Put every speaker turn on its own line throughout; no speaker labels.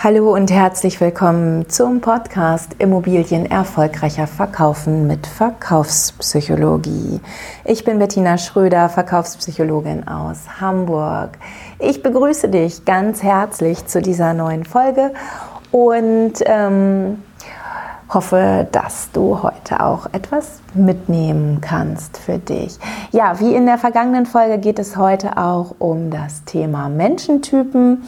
Hallo und herzlich willkommen zum Podcast Immobilien erfolgreicher verkaufen mit Verkaufspsychologie. Ich bin Bettina Schröder, Verkaufspsychologin aus Hamburg. Ich begrüße dich ganz herzlich zu dieser neuen Folge und ähm, hoffe, dass du heute auch etwas mitnehmen kannst für dich. Ja, wie in der vergangenen Folge geht es heute auch um das Thema Menschentypen.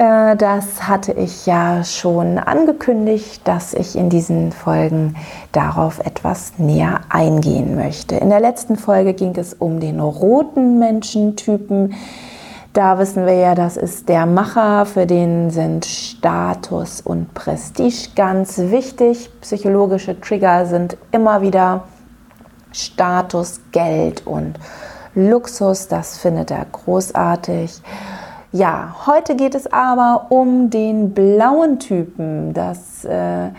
Äh, das hatte ich ja schon angekündigt, dass ich in diesen Folgen darauf etwas näher eingehen möchte. In der letzten Folge ging es um den roten Menschentypen. Da wissen wir ja, das ist der Macher, für den sind Status und Prestige ganz wichtig. Psychologische Trigger sind immer wieder Status, Geld und Luxus. Das findet er großartig. Ja, heute geht es aber um den blauen Typen. Das äh,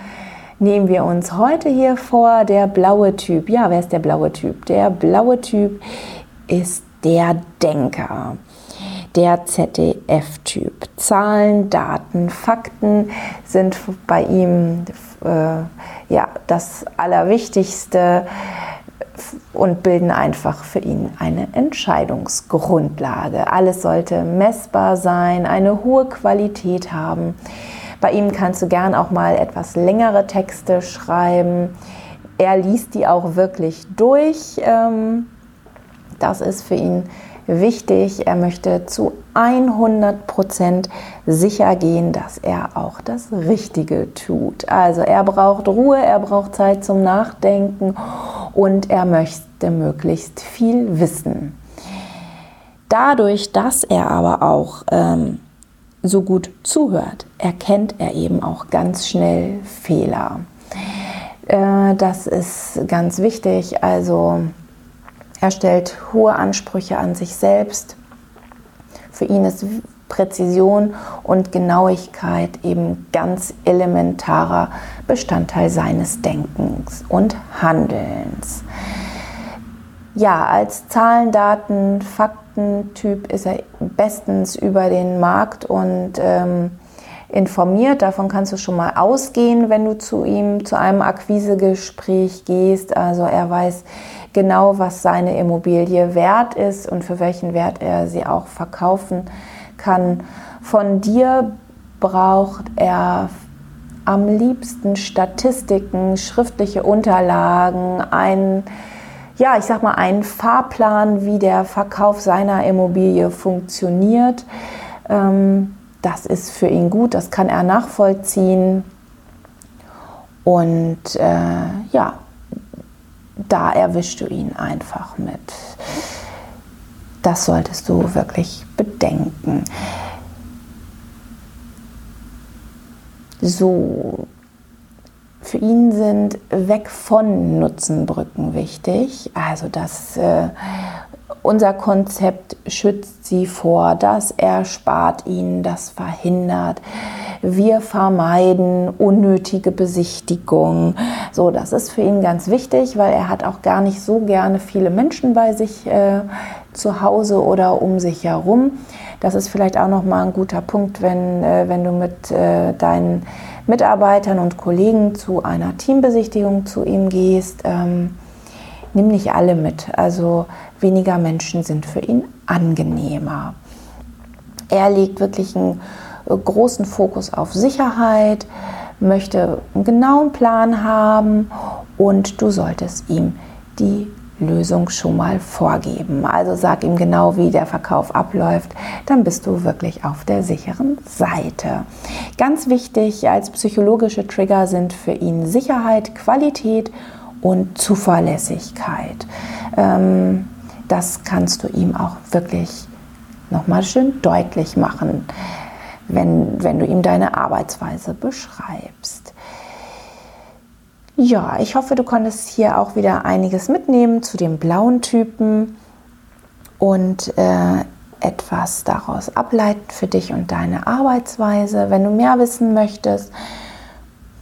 nehmen wir uns heute hier vor. Der blaue Typ. Ja, wer ist der blaue Typ? Der blaue Typ ist der Denker. Der ZDF-Typ. Zahlen, Daten, Fakten sind bei ihm äh, ja, das Allerwichtigste und bilden einfach für ihn eine Entscheidungsgrundlage. Alles sollte messbar sein, eine hohe Qualität haben. Bei ihm kannst du gern auch mal etwas längere Texte schreiben. Er liest die auch wirklich durch. Ähm, das ist für ihn wichtig. Er möchte zu 100 Prozent sicher gehen, dass er auch das Richtige tut. Also er braucht Ruhe, er braucht Zeit zum Nachdenken und er möchte möglichst viel wissen. Dadurch, dass er aber auch ähm, so gut zuhört, erkennt er eben auch ganz schnell Fehler. Äh, das ist ganz wichtig. Also er stellt hohe Ansprüche an sich selbst. Für ihn ist Präzision und Genauigkeit eben ganz elementarer Bestandteil seines Denkens und Handelns. Ja, als Zahlen, Daten, Faktentyp ist er bestens über den Markt und ähm, informiert. Davon kannst du schon mal ausgehen, wenn du zu ihm zu einem Akquisegespräch gehst. Also er weiß, genau, was seine Immobilie wert ist und für welchen Wert er sie auch verkaufen kann. Von dir braucht er am liebsten Statistiken, schriftliche Unterlagen, ein ja, ich sag mal, einen Fahrplan, wie der Verkauf seiner Immobilie funktioniert. Ähm, das ist für ihn gut, das kann er nachvollziehen. Und äh, ja, da erwischst du ihn einfach mit. Das solltest du wirklich bedenken. So, für ihn sind weg von Nutzenbrücken wichtig. Also, dass äh, unser Konzept schützt sie vor, das erspart ihnen, das verhindert. Wir vermeiden unnötige Besichtigungen. So, das ist für ihn ganz wichtig, weil er hat auch gar nicht so gerne viele Menschen bei sich äh, zu Hause oder um sich herum. Das ist vielleicht auch noch mal ein guter Punkt, wenn, äh, wenn du mit äh, deinen Mitarbeitern und Kollegen zu einer Teambesichtigung zu ihm gehst. Ähm, nimm nicht alle mit. Also weniger Menschen sind für ihn angenehmer. Er legt wirklich einen großen Fokus auf Sicherheit, möchte einen genauen Plan haben und du solltest ihm die Lösung schon mal vorgeben. Also sag ihm genau, wie der Verkauf abläuft, dann bist du wirklich auf der sicheren Seite. Ganz wichtig als psychologische Trigger sind für ihn Sicherheit, Qualität und Zuverlässigkeit. Ähm, das kannst du ihm auch wirklich nochmal schön deutlich machen, wenn, wenn du ihm deine Arbeitsweise beschreibst. Ja, ich hoffe, du konntest hier auch wieder einiges mitnehmen zu dem blauen Typen und äh, etwas daraus ableiten für dich und deine Arbeitsweise. Wenn du mehr wissen möchtest,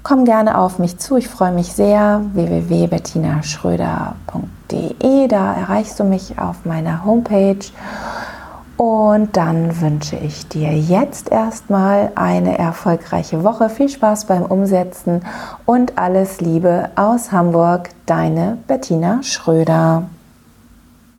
komm gerne auf mich zu. Ich freue mich sehr. www.bettinaschröder.de. Da erreichst du mich auf meiner Homepage. Und dann wünsche ich dir jetzt erstmal eine erfolgreiche Woche. Viel Spaß beim Umsetzen und alles Liebe aus Hamburg, deine Bettina Schröder.